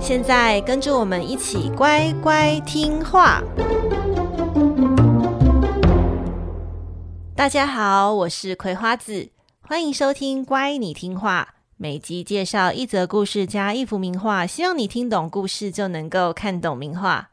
现在跟着我们一起乖乖听话。大家好，我是葵花子，欢迎收听《乖，你听话》。每集介绍一则故事加一幅名画，希望你听懂故事就能够看懂名画。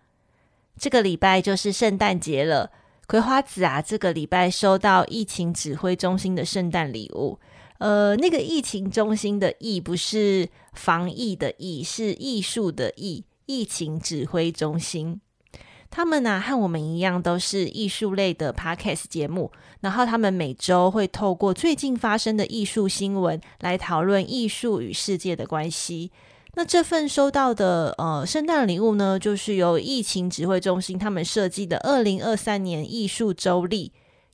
这个礼拜就是圣诞节了，葵花子啊，这个礼拜收到疫情指挥中心的圣诞礼物。呃，那个疫情中心的“疫”不是防疫的“疫”，是艺术的“艺”。疫情指挥中心，他们呢、和我们一样，都是艺术类的 podcast 节目。然后他们每周会透过最近发生的艺术新闻来讨论艺术与世界的关系。那这份收到的呃圣诞礼物呢，就是由疫情指挥中心他们设计的二零二三年艺术周历。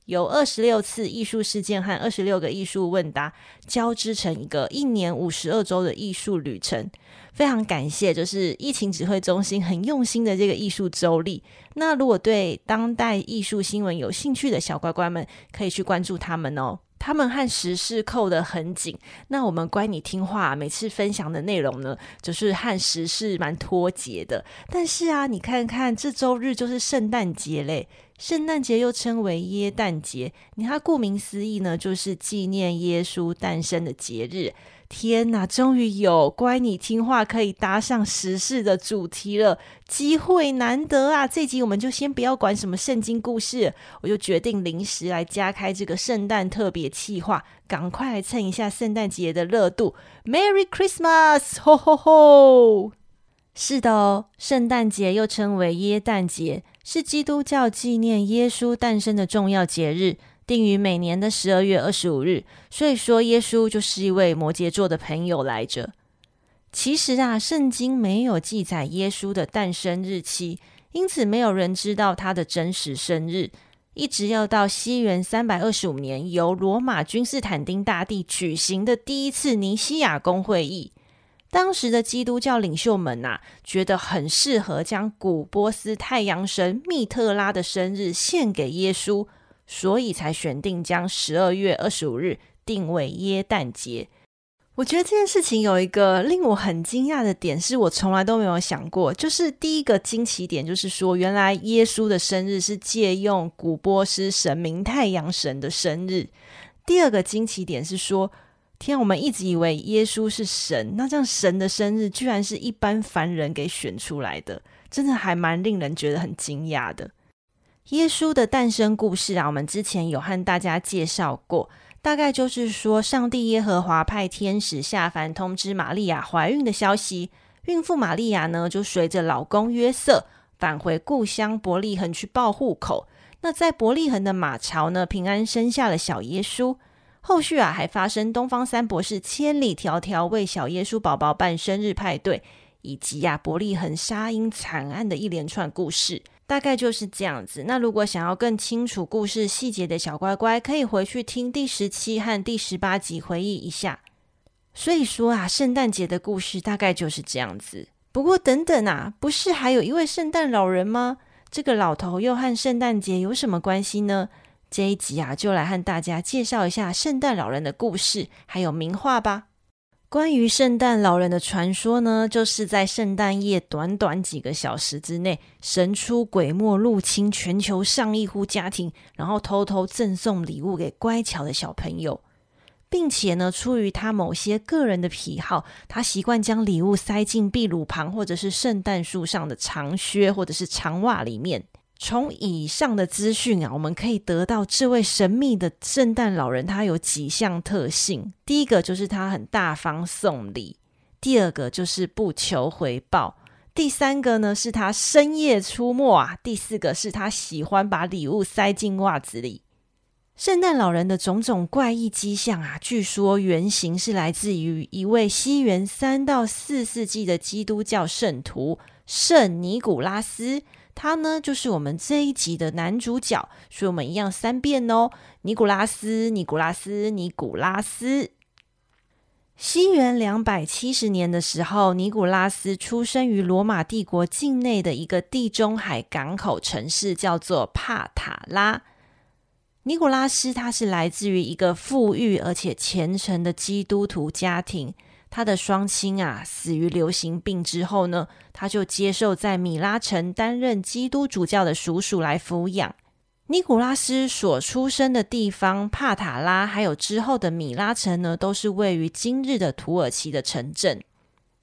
有二十六次艺术事件和二十六个艺术问答交织成一个一年五十二周的艺术旅程，非常感谢，就是疫情指挥中心很用心的这个艺术周历。那如果对当代艺术新闻有兴趣的小乖乖们，可以去关注他们哦。他们和时事扣得很紧。那我们乖，你听话，每次分享的内容呢，就是和时事蛮脱节的。但是啊，你看看这周日就是圣诞节嘞。圣诞节又称为耶诞节，你看，顾名思义呢，就是纪念耶稣诞生的节日。天哪，终于有乖你听话可以搭上时事的主题了，机会难得啊！这集我们就先不要管什么圣经故事，我就决定临时来加开这个圣诞特别企划，赶快来蹭一下圣诞节的热度。Merry Christmas，吼吼吼！是的哦，圣诞节又称为耶诞节。是基督教纪念耶稣诞生的重要节日，定于每年的十二月二十五日。所以说，耶稣就是一位摩羯座的朋友来着。其实啊，圣经没有记载耶稣的诞生日期，因此没有人知道他的真实生日。一直要到西元三百二十五年，由罗马君士坦丁大帝举行的第一次尼西亚公会议。当时的基督教领袖们呐、啊，觉得很适合将古波斯太阳神密特拉的生日献给耶稣，所以才选定将十二月二十五日定为耶诞节。我觉得这件事情有一个令我很惊讶的点，是我从来都没有想过。就是第一个惊奇点，就是说原来耶稣的生日是借用古波斯神明太阳神的生日。第二个惊奇点是说。天，我们一直以为耶稣是神，那这样神的生日居然是一般凡人给选出来的，真的还蛮令人觉得很惊讶的。耶稣的诞生故事啊，我们之前有和大家介绍过，大概就是说，上帝耶和华派天使下凡通知玛利亚怀孕的消息，孕妇玛利亚呢就随着老公约瑟返回故乡伯利恒去报户口。那在伯利恒的马槽呢，平安生下了小耶稣。后续啊，还发生东方三博士千里迢迢为小耶稣宝宝办生日派对，以及呀、啊、伯利恒杀婴惨案的一连串故事，大概就是这样子。那如果想要更清楚故事细节的小乖乖，可以回去听第十七和第十八集回忆一下。所以说啊，圣诞节的故事大概就是这样子。不过等等啊，不是还有一位圣诞老人吗？这个老头又和圣诞节有什么关系呢？这一集啊，就来和大家介绍一下圣诞老人的故事，还有名画吧。关于圣诞老人的传说呢，就是在圣诞夜短短几个小时之内，神出鬼没入侵全球上亿户家庭，然后偷偷赠送礼物给乖巧的小朋友，并且呢，出于他某些个人的癖好，他习惯将礼物塞进壁炉旁，或者是圣诞树上的长靴，或者是长袜里面。从以上的资讯啊，我们可以得到这位神秘的圣诞老人他有几项特性。第一个就是他很大方送礼，第二个就是不求回报，第三个呢是他深夜出没啊，第四个是他喜欢把礼物塞进袜子里。圣诞老人的种种怪异迹象啊，据说原型是来自于一位西元三到四世纪的基督教圣徒圣尼古拉斯，他呢就是我们这一集的男主角，所以我们一样三遍哦，尼古拉斯，尼古拉斯，尼古拉斯。西元两百七十年的时候，尼古拉斯出生于罗马帝国境内的一个地中海港口城市，叫做帕塔拉。尼古拉斯他是来自于一个富裕而且虔诚的基督徒家庭，他的双亲啊死于流行病之后呢，他就接受在米拉城担任基督主教的叔叔来抚养。尼古拉斯所出生的地方帕塔拉，还有之后的米拉城呢，都是位于今日的土耳其的城镇。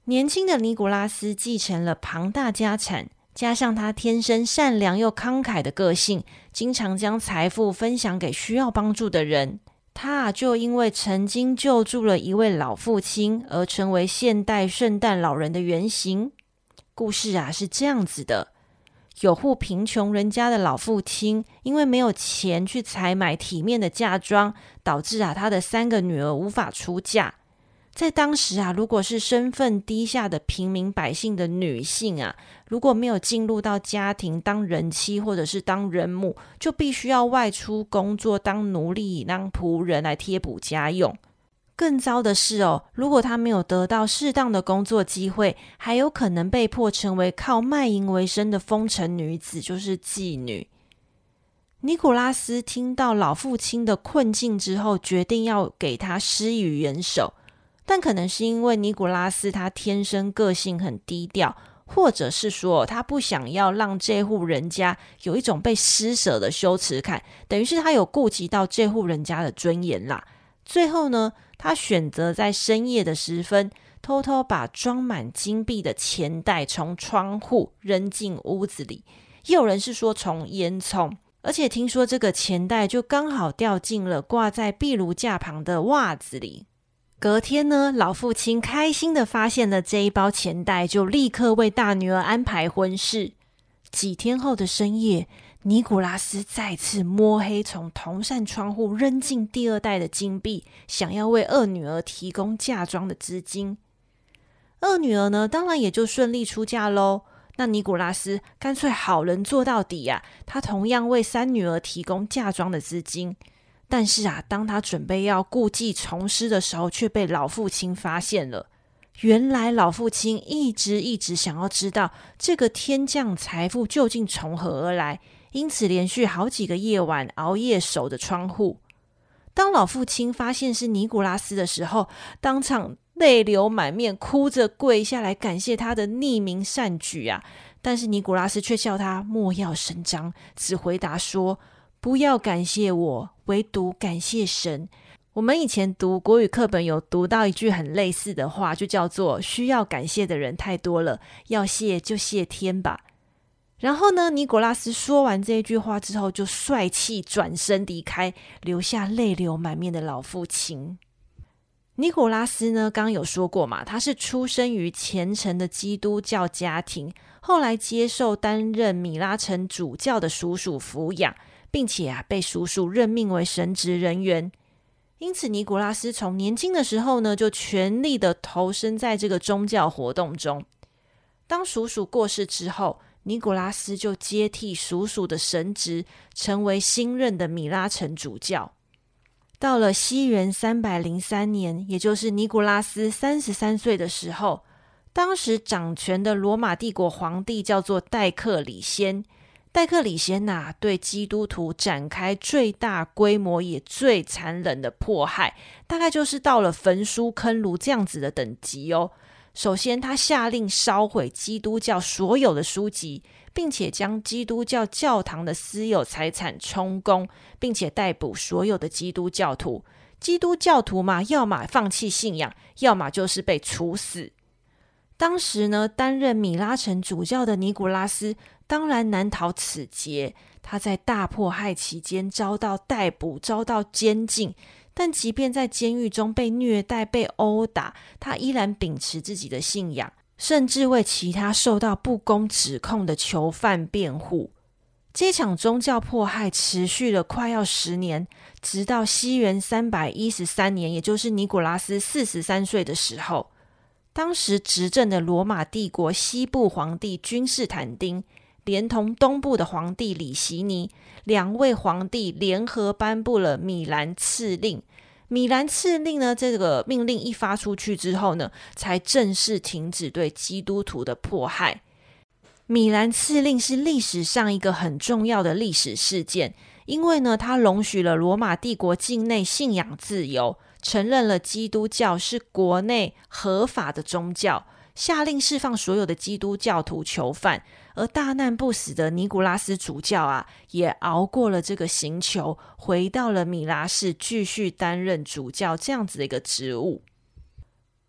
年轻的尼古拉斯继承了庞大家产。加上他天生善良又慷慨的个性，经常将财富分享给需要帮助的人。他就因为曾经救助了一位老父亲，而成为现代圣诞老人的原型。故事啊是这样子的：有户贫穷人家的老父亲，因为没有钱去采买体面的嫁妆，导致啊他的三个女儿无法出嫁。在当时啊，如果是身份低下的平民百姓的女性啊，如果没有进入到家庭当人妻或者是当人母，就必须要外出工作当奴隶、当仆人来贴补家用。更糟的是哦，如果她没有得到适当的工作机会，还有可能被迫成为靠卖淫为生的风尘女子，就是妓女。尼古拉斯听到老父亲的困境之后，决定要给他施以援手。但可能是因为尼古拉斯他天生个性很低调，或者是说他不想要让这户人家有一种被施舍的羞耻感，等于是他有顾及到这户人家的尊严啦。最后呢，他选择在深夜的时分，偷偷把装满金币的钱袋从窗户扔进屋子里。也有人是说从烟囱，而且听说这个钱袋就刚好掉进了挂在壁炉架旁的袜子里。隔天呢，老父亲开心地发现了这一包钱袋，就立刻为大女儿安排婚事。几天后的深夜，尼古拉斯再次摸黑从同扇窗户扔进第二袋的金币，想要为二女儿提供嫁妆的资金。二女儿呢，当然也就顺利出嫁喽。那尼古拉斯干脆好人做到底呀，他同样为三女儿提供嫁妆的资金。但是啊，当他准备要故技重施的时候，却被老父亲发现了。原来老父亲一直一直想要知道这个天降财富究竟从何而来，因此连续好几个夜晚熬夜守着窗户。当老父亲发现是尼古拉斯的时候，当场泪流满面，哭着跪下来感谢他的匿名善举啊！但是尼古拉斯却叫他莫要声张，只回答说。不要感谢我，唯独感谢神。我们以前读国语课本有读到一句很类似的话，就叫做“需要感谢的人太多了，要谢就谢天吧。”然后呢，尼古拉斯说完这句话之后，就帅气转身离开，留下泪流满面的老父亲。尼古拉斯呢，刚刚有说过嘛，他是出生于虔诚的基督教家庭，后来接受担任米拉城主教的叔叔抚养。并且啊，被叔叔任命为神职人员，因此尼古拉斯从年轻的时候呢，就全力的投身在这个宗教活动中。当叔叔过世之后，尼古拉斯就接替叔叔的神职，成为新任的米拉城主教。到了西元三百零三年，也就是尼古拉斯三十三岁的时候，当时掌权的罗马帝国皇帝叫做戴克里先。戴克里先呐，对基督徒展开最大规模也最残忍的迫害，大概就是到了焚书坑儒这样子的等级哦。首先，他下令烧毁基督教所有的书籍，并且将基督教教堂的私有财产充公，并且逮捕所有的基督教徒。基督教徒嘛，要么放弃信仰，要么就是被处死。当时呢，担任米拉城主教的尼古拉斯当然难逃此劫。他在大迫害期间遭到逮捕，遭到监禁。但即便在监狱中被虐待、被殴打，他依然秉持自己的信仰，甚至为其他受到不公指控的囚犯辩护。这场宗教迫害持续了快要十年，直到西元三百一十三年，也就是尼古拉斯四十三岁的时候，当时执政的罗马帝国西部皇帝君士坦丁，连同东部的皇帝里希尼，两位皇帝联合颁布了米兰敕令。米兰敕令呢，这个命令一发出去之后呢，才正式停止对基督徒的迫害。米兰敕令是历史上一个很重要的历史事件，因为呢，它容许了罗马帝国境内信仰自由，承认了基督教是国内合法的宗教，下令释放所有的基督教徒囚犯，而大难不死的尼古拉斯主教啊，也熬过了这个刑求，回到了米拉市，继续担任主教这样子的一个职务。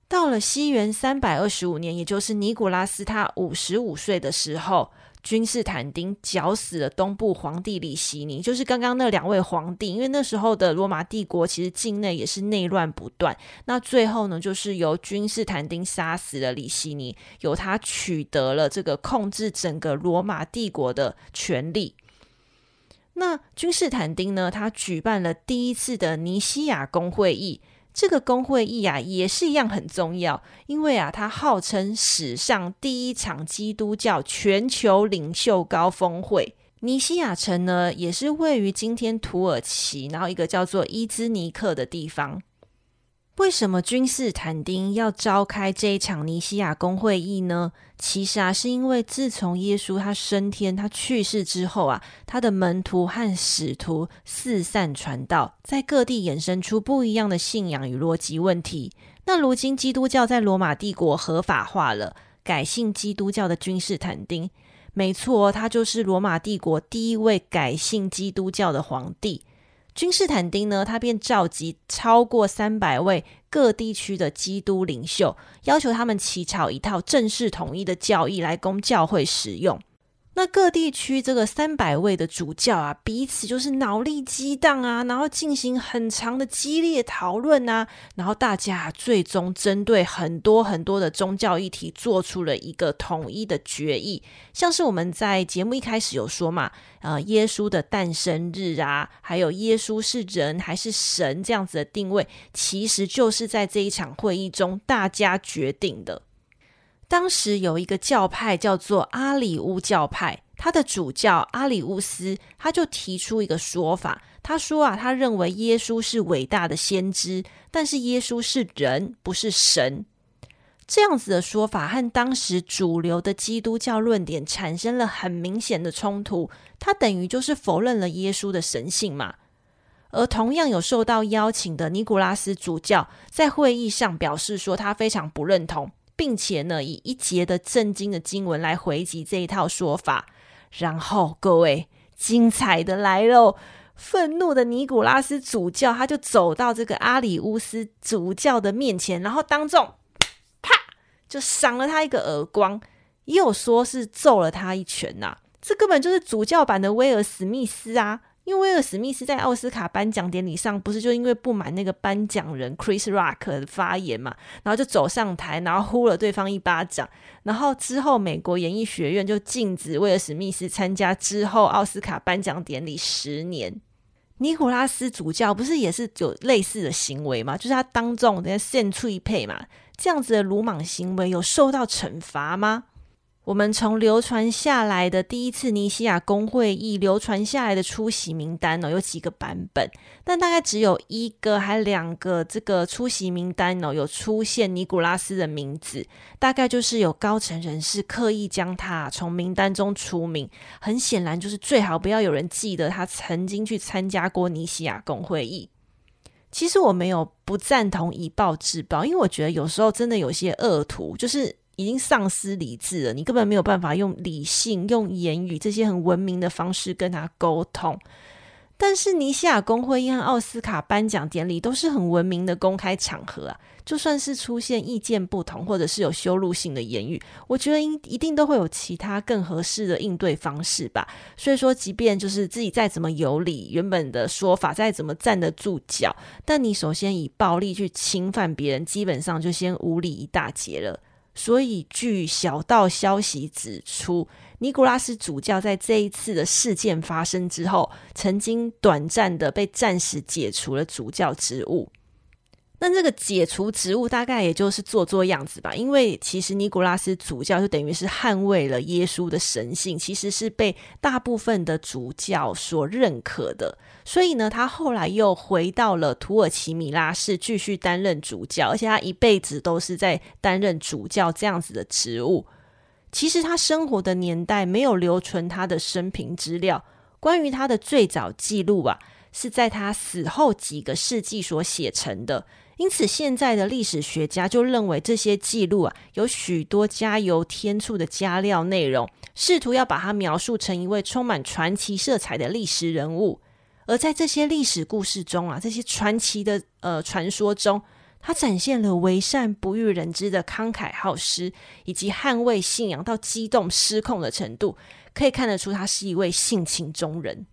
到了西元三百二十五年，也就是尼古拉斯他五十五岁的时候，君士坦丁绞死了东部皇帝里希尼，就是刚刚那两位皇帝。因为那时候的罗马帝国其实境内也是内乱不断，那最后呢，就是由君士坦丁杀死了里希尼，由他取得了这个控制整个罗马帝国的权力。那君士坦丁呢，他举办了第一次的尼西亚公会议。这个公会议啊，也是一样很重要，因为啊，它号称史上第一场基督教全球领袖高峰会。尼西亚城呢，也是位于今天土耳其，然后一个叫做伊兹尼克的地方。为什么君士坦丁要召开这一场尼西亚公会议呢？其实啊，是因为自从耶稣他升天、他去世之后啊，他的门徒和使徒四散传道，在各地衍生出不一样的信仰与逻辑问题。那如今基督教在罗马帝国合法化了，改信基督教的君士坦丁，没错，他就是罗马帝国第一位改信基督教的皇帝。君士坦丁呢，他便召集超过三百位各地区的基督领袖，要求他们起草一套正式统一的教义来供教会使用。那各地区这个三百位的主教啊，彼此就是脑力激荡啊，然后进行很长的激烈讨论啊，然后大家最终针对很多很多的宗教议题做出了一个统一的决议。像是我们在节目一开始有说嘛，呃，耶稣的诞生日啊，还有耶稣是人还是神这样子的定位，其实就是在这一场会议中大家决定的。当时有一个教派叫做阿里乌教派，他的主教阿里乌斯他就提出一个说法，他说啊，他认为耶稣是伟大的先知，但是耶稣是人，不是神。这样子的说法和当时主流的基督教论点产生了很明显的冲突，他等于就是否认了耶稣的神性嘛。而同样有受到邀请的尼古拉斯主教在会议上表示说，他非常不认同。并且呢，以一节的圣经的经文来回击这一套说法，然后各位精彩的来喽！愤怒的尼古拉斯主教他就走到这个阿里乌斯主教的面前，然后当众啪就赏了他一个耳光，又说是揍了他一拳呐、啊，这根本就是主教版的威尔史密斯啊！因为威尔史密斯在奥斯卡颁奖典礼上，不是就因为不满那个颁奖人 Chris Rock 的发言嘛，然后就走上台，然后呼了对方一巴掌，然后之后美国演艺学院就禁止威尔史密斯参加之后奥斯卡颁奖典礼十年。尼古拉斯主教不是也是有类似的行为吗？就是他当众在献脆配嘛，这样子的鲁莽行为有受到惩罚吗？我们从流传下来的第一次尼西亚公会议流传下来的出席名单哦，有几个版本，但大概只有一个还两个这个出席名单哦，有出现尼古拉斯的名字，大概就是有高层人士刻意将他从名单中除名，很显然就是最好不要有人记得他曾经去参加过尼西亚公会议。其实我没有不赞同以暴制暴，因为我觉得有时候真的有些恶徒就是。已经丧失理智了，你根本没有办法用理性、用言语这些很文明的方式跟他沟通。但是尼西亚公会议和奥斯卡颁奖典礼都是很文明的公开场合啊，就算是出现意见不同或者是有羞辱性的言语，我觉得应一定都会有其他更合适的应对方式吧。所以说，即便就是自己再怎么有理，原本的说法再怎么站得住脚，但你首先以暴力去侵犯别人，基本上就先无理一大截了。所以据小道消息指出，尼古拉斯主教在这一次的事件发生之后，曾经短暂的被暂时解除了主教职务。那这个解除职务大概也就是做做样子吧，因为其实尼古拉斯主教就等于是捍卫了耶稣的神性，其实是被大部分的主教所认可的。所以呢，他后来又回到了土耳其米拉市继续担任主教，而且他一辈子都是在担任主教这样子的职务。其实他生活的年代没有留存他的生平资料，关于他的最早记录啊，是在他死后几个世纪所写成的。因此，现在的历史学家就认为这些记录啊，有许多加油添醋的加料内容，试图要把它描述成一位充满传奇色彩的历史人物。而在这些历史故事中啊，这些传奇的呃传说中，他展现了为善不欲人知的慷慨好施，以及捍卫信仰到激动失控的程度，可以看得出他是一位性情中人。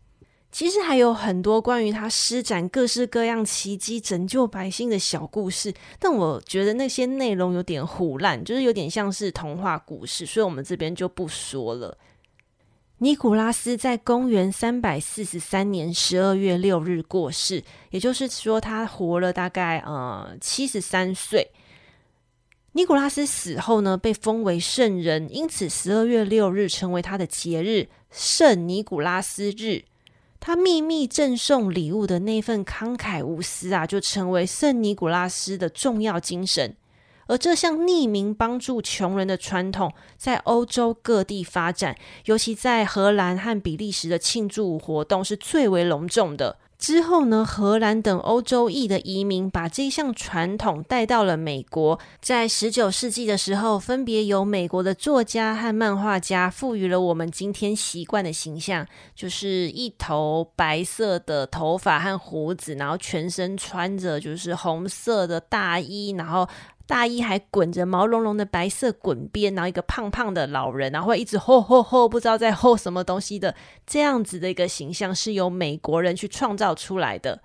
其实还有很多关于他施展各式各样奇迹拯救百姓的小故事，但我觉得那些内容有点唬烂，就是有点像是童话故事，所以我们这边就不说了。尼古拉斯在公元三百四十三年十二月六日过世，也就是说他活了大概呃七十三岁。尼古拉斯死后呢，被封为圣人，因此十二月六日成为他的节日——圣尼古拉斯日。他秘密赠送礼物的那份慷慨无私啊，就成为圣尼古拉斯的重要精神。而这项匿名帮助穷人的传统，在欧洲各地发展，尤其在荷兰和比利时的庆祝活动是最为隆重的。之后呢，荷兰等欧洲裔的移民把这项传统带到了美国。在十九世纪的时候，分别由美国的作家和漫画家赋予了我们今天习惯的形象，就是一头白色的头发和胡子，然后全身穿着就是红色的大衣，然后。大衣还滚着毛茸茸的白色滚边，然后一个胖胖的老人，然后会一直吼吼吼，不知道在吼什么东西的这样子的一个形象，是由美国人去创造出来的。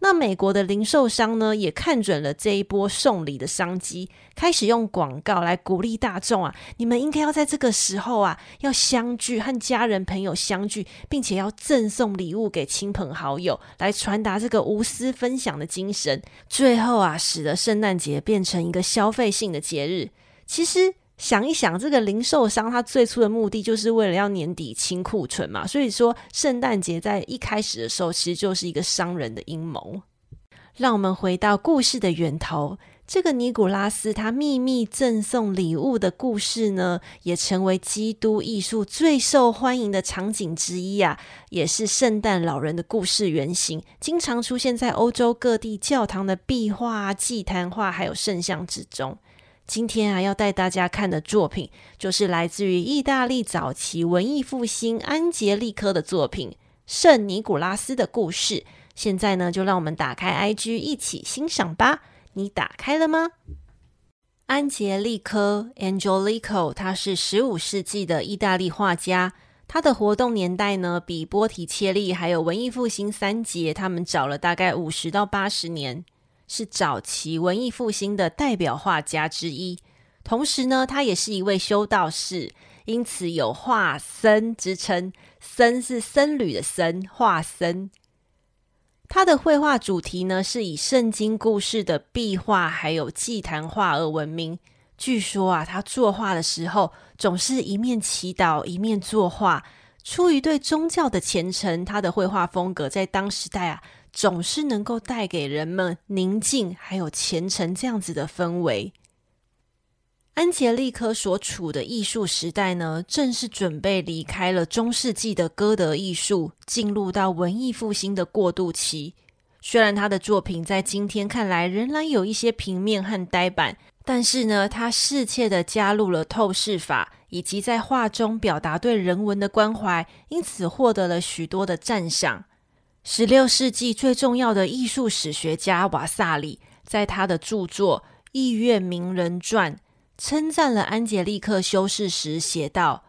那美国的零售商呢，也看准了这一波送礼的商机，开始用广告来鼓励大众啊，你们应该要在这个时候啊，要相聚和家人朋友相聚，并且要赠送礼物给亲朋好友，来传达这个无私分享的精神。最后啊，使得圣诞节变成一个消费性的节日。其实。想一想，这个零售商他最初的目的就是为了要年底清库存嘛，所以说圣诞节在一开始的时候其实就是一个商人的阴谋。让我们回到故事的源头，这个尼古拉斯他秘密赠送礼物的故事呢，也成为基督艺术最受欢迎的场景之一啊，也是圣诞老人的故事原型，经常出现在欧洲各地教堂的壁画、祭坛画还有圣像之中。今天啊，要带大家看的作品，就是来自于意大利早期文艺复兴安杰利科的作品《圣尼古拉斯的故事》。现在呢，就让我们打开 IG 一起欣赏吧。你打开了吗？安杰利科 （Angelico） 他是十五世纪的意大利画家，他的活动年代呢，比波提切利还有文艺复兴三杰他们早了大概五十到八十年。是早期文艺复兴的代表画家之一，同时呢，他也是一位修道士，因此有画僧之称。僧是僧侣的僧，画僧。他的绘画主题呢，是以圣经故事的壁画还有祭坛画而闻名。据说啊，他作画的时候总是一面祈祷一面作画，出于对宗教的虔诚，他的绘画风格在当时代啊。总是能够带给人们宁静还有虔诚这样子的氛围。安杰利科所处的艺术时代呢，正是准备离开了中世纪的歌德艺术，进入到文艺复兴的过渡期。虽然他的作品在今天看来仍然有一些平面和呆板，但是呢，他适切的加入了透视法，以及在画中表达对人文的关怀，因此获得了许多的赞赏。十六世纪最重要的艺术史学家瓦萨里，在他的著作《艺苑名人传》称赞了安杰利克修士时写道：“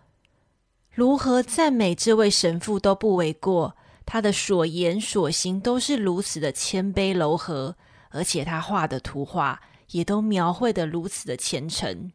如何赞美这位神父都不为过，他的所言所行都是如此的谦卑柔和，而且他画的图画也都描绘得如此的虔诚。”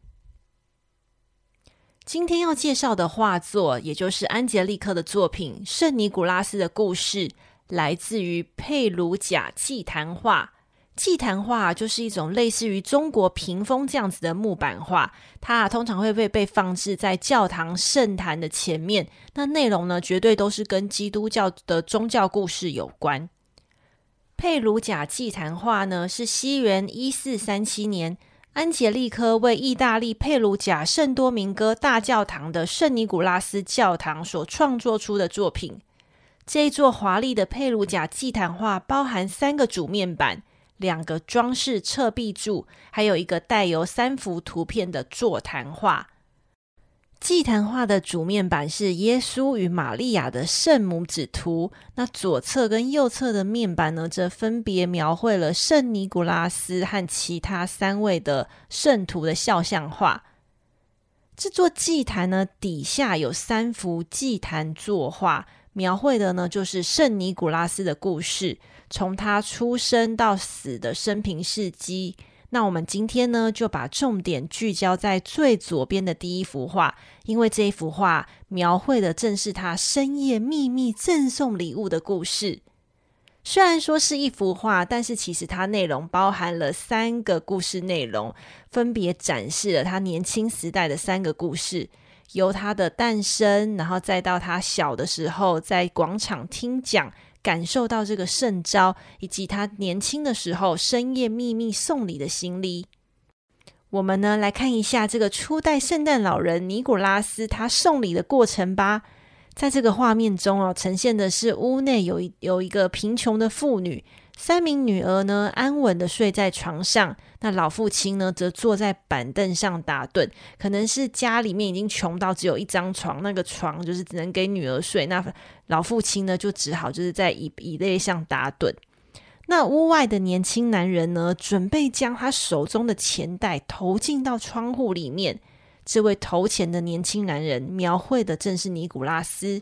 今天要介绍的画作，也就是安杰利克的作品《圣尼古拉斯的故事》，来自于佩鲁贾祭坛画。祭坛画就是一种类似于中国屏风这样子的木板画，它通常会被被放置在教堂圣坛的前面。那内容呢，绝对都是跟基督教的宗教故事有关。佩鲁贾祭坛画呢，是西元一四三七年。安杰利科为意大利佩鲁贾圣多明戈大教堂的圣尼古拉斯教堂所创作出的作品。这一座华丽的佩鲁贾祭坛画包含三个主面板、两个装饰侧壁柱，还有一个带有三幅图片的座坛画。祭坛画的主面板是耶稣与玛利亚的圣母子图，那左侧跟右侧的面板呢，则分别描绘了圣尼古拉斯和其他三位的圣徒的肖像画。这座祭坛呢，底下有三幅祭坛作画，描绘的呢，就是圣尼古拉斯的故事，从他出生到死的生平事迹。那我们今天呢，就把重点聚焦在最左边的第一幅画，因为这一幅画描绘的正是他深夜秘密赠送礼物的故事。虽然说是一幅画，但是其实它内容包含了三个故事内容，分别展示了他年轻时代的三个故事，由他的诞生，然后再到他小的时候在广场听讲。感受到这个圣招，以及他年轻的时候深夜秘密送礼的心理。我们呢，来看一下这个初代圣诞老人尼古拉斯他送礼的过程吧。在这个画面中哦，呈现的是屋内有一有一个贫穷的妇女。三名女儿呢，安稳的睡在床上，那老父亲呢，则坐在板凳上打盹。可能是家里面已经穷到只有一张床，那个床就是只能给女儿睡。那老父亲呢，就只好就是在椅椅背上打盹。那屋外的年轻男人呢，准备将他手中的钱袋投进到窗户里面。这位投钱的年轻男人，描绘的正是尼古拉斯。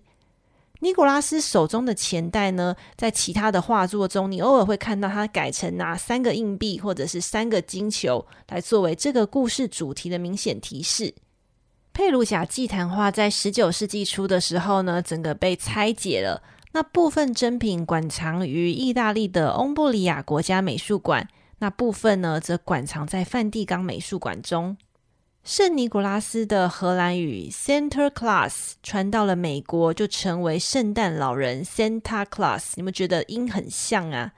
尼古拉斯手中的钱袋呢，在其他的画作中，你偶尔会看到他改成拿三个硬币或者是三个金球来作为这个故事主题的明显提示。佩鲁贾祭坛画在十九世纪初的时候呢，整个被拆解了，那部分珍品馆藏于意大利的翁布里亚国家美术馆，那部分呢则馆藏在梵蒂冈美术馆中。圣尼古拉斯的荷兰语 Sinterklaas 传到了美国，就成为圣诞老人 Santa c l a s s。你们觉得音很像啊？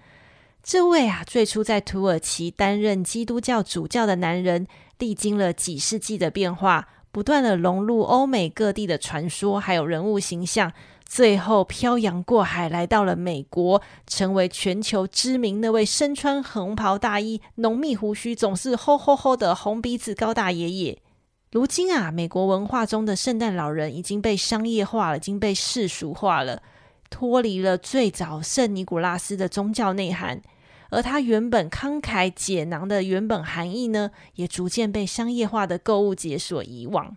这位啊，最初在土耳其担任基督教主教的男人，历经了几世纪的变化，不断的融入欧美各地的传说，还有人物形象，最后漂洋过海来到了美国，成为全球知名那位身穿红袍大衣、浓密胡须、总是吼吼吼的红鼻子高大爷爷。如今啊，美国文化中的圣诞老人已经被商业化了，已经被世俗化了，脱离了最早圣尼古拉斯的宗教内涵，而他原本慷慨解囊的原本含义呢，也逐渐被商业化的购物节所遗忘。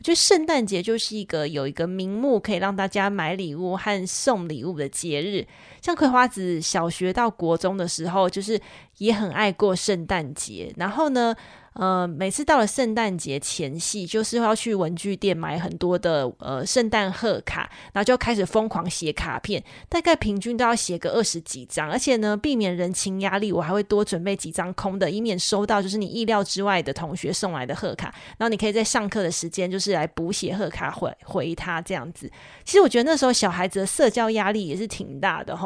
我觉得圣诞节就是一个有一个名目可以让大家买礼物和送礼物的节日。像葵花子小学到国中的时候，就是也很爱过圣诞节。然后呢，呃，每次到了圣诞节前夕，就是要去文具店买很多的呃圣诞贺卡，然后就开始疯狂写卡片，大概平均都要写个二十几张，而且呢，避免人情压力，我还会多准备几张空的，以免收到就是你意料之外的同学送来的贺卡，然后你可以在上课的时间就是来补写贺卡回回他这样子。其实我觉得那时候小孩子的社交压力也是挺大的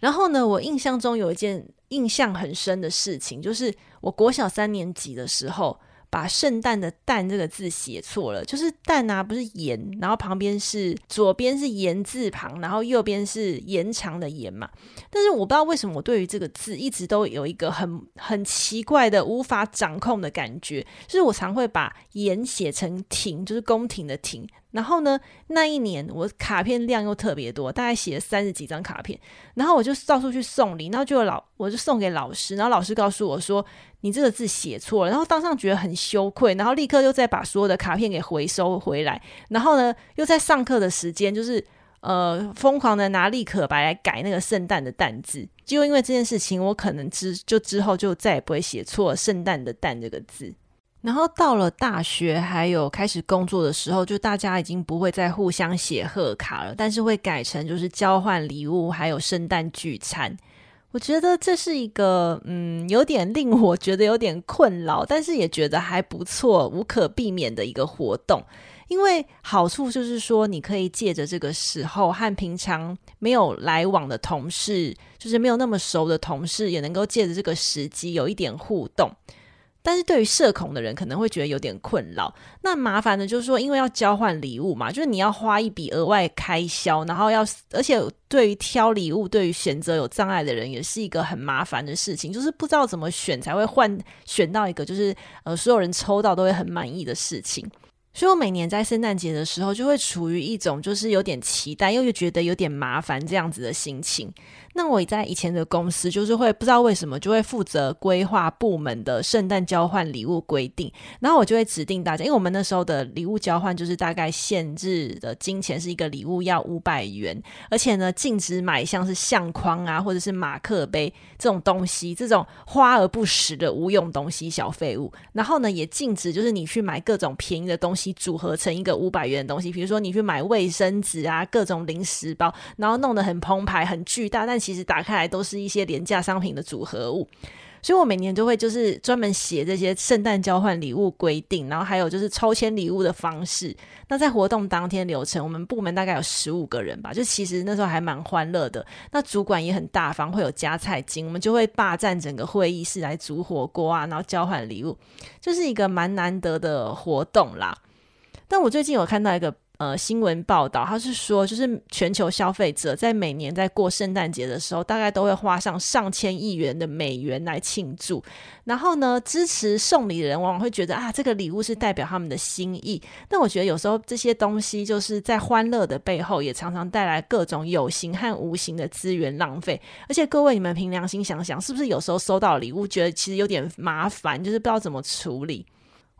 然后呢，我印象中有一件印象很深的事情，就是。我国小三年级的时候，把“圣诞”的“诞”这个字写错了，就是“诞”啊，不是“延”，然后旁边是左边是“言”字旁，然后右边是延长的“延”嘛。但是我不知道为什么我对于这个字一直都有一个很很奇怪的无法掌控的感觉，就是我常会把“延”写成“亭”，就是宫廷的“亭”。然后呢，那一年我卡片量又特别多，大概写了三十几张卡片。然后我就到处去送礼，然后就有老我就送给老师，然后老师告诉我说：“你这个字写错了。”然后当上觉得很羞愧，然后立刻又再把所有的卡片给回收回来。然后呢，又在上课的时间，就是呃疯狂的拿立可白来改那个圣诞的“诞”字。就因为这件事情，我可能之就之后就再也不会写错“圣诞”的“诞”这个字。然后到了大学，还有开始工作的时候，就大家已经不会再互相写贺卡了，但是会改成就是交换礼物，还有圣诞聚餐。我觉得这是一个嗯，有点令我觉得有点困扰，但是也觉得还不错，无可避免的一个活动。因为好处就是说，你可以借着这个时候和平常没有来往的同事，就是没有那么熟的同事，也能够借着这个时机有一点互动。但是对于社恐的人可能会觉得有点困扰。那麻烦的就是说，因为要交换礼物嘛，就是你要花一笔额外开销，然后要，而且对于挑礼物、对于选择有障碍的人，也是一个很麻烦的事情，就是不知道怎么选才会换选到一个就是呃所有人抽到都会很满意的事情。所以我每年在圣诞节的时候，就会处于一种就是有点期待，又又觉得有点麻烦这样子的心情。那我在以前的公司，就是会不知道为什么就会负责规划部门的圣诞交换礼物规定，然后我就会指定大家，因为我们那时候的礼物交换就是大概限制的金钱是一个礼物要五百元，而且呢禁止买像是相框啊或者是马克杯这种东西，这种花而不实的无用东西小废物。然后呢也禁止就是你去买各种便宜的东西组合成一个五百元的东西，比如说你去买卫生纸啊各种零食包，然后弄得很澎湃很巨大，但其实打开来都是一些廉价商品的组合物，所以我每年都会就是专门写这些圣诞交换礼物规定，然后还有就是抽签礼物的方式。那在活动当天流程，我们部门大概有十五个人吧，就其实那时候还蛮欢乐的。那主管也很大方，会有加菜金，我们就会霸占整个会议室来煮火锅啊，然后交换礼物，就是一个蛮难得的活动啦。但我最近有看到一个。呃，新闻报道，他是说，就是全球消费者在每年在过圣诞节的时候，大概都会花上上千亿元的美元来庆祝。然后呢，支持送礼的人往往会觉得啊，这个礼物是代表他们的心意。但我觉得有时候这些东西就是在欢乐的背后，也常常带来各种有形和无形的资源浪费。而且各位，你们凭良心想想，是不是有时候收到礼物，觉得其实有点麻烦，就是不知道怎么处理？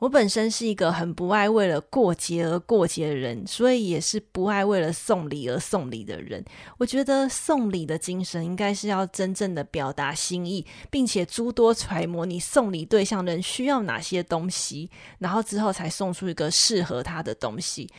我本身是一个很不爱为了过节而过节的人，所以也是不爱为了送礼而送礼的人。我觉得送礼的精神应该是要真正的表达心意，并且诸多揣摩你送礼对象人需要哪些东西，然后之后才送出一个适合他的东西。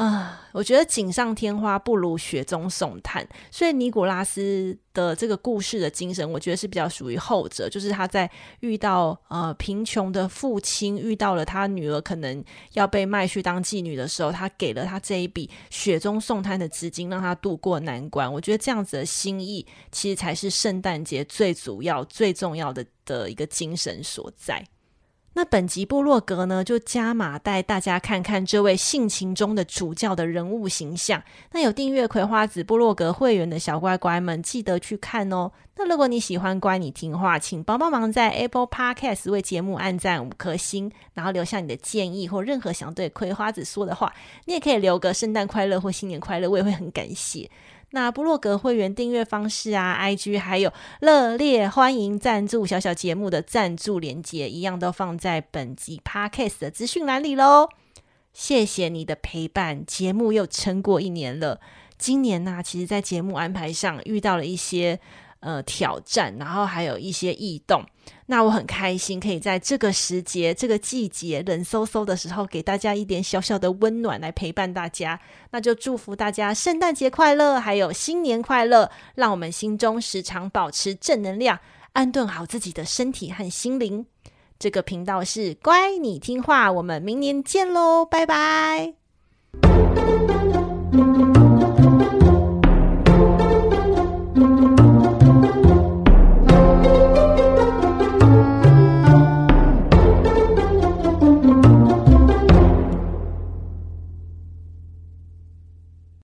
啊，我觉得锦上添花不如雪中送炭，所以尼古拉斯的这个故事的精神，我觉得是比较属于后者，就是他在遇到呃贫穷的父亲，遇到了他女儿可能要被卖去当妓女的时候，他给了他这一笔雪中送炭的资金，让他渡过难关。我觉得这样子的心意，其实才是圣诞节最主要、最重要的的一个精神所在。那本集部落格呢，就加码带大家看看这位性情中的主教的人物形象。那有订阅葵花子部落格会员的小乖乖们，记得去看哦。那如果你喜欢乖你听话，请帮帮忙在 Apple Podcast 为节目按赞五颗星，然后留下你的建议或任何想对葵花子说的话。你也可以留个圣诞快乐或新年快乐，我也会很感谢。那布洛格会员订阅方式啊，IG 还有热烈欢迎赞助小小节目的赞助连接，一样都放在本集 Podcast 的资讯栏里喽。谢谢你的陪伴，节目又撑过一年了。今年呢、其实在节目安排上遇到了一些。呃，挑战，然后还有一些异动，那我很开心，可以在这个时节、这个季节冷飕飕的时候，给大家一点小小的温暖来陪伴大家。那就祝福大家圣诞节快乐，还有新年快乐，让我们心中时常保持正能量，安顿好自己的身体和心灵。这个频道是乖，你听话，我们明年见喽，拜拜。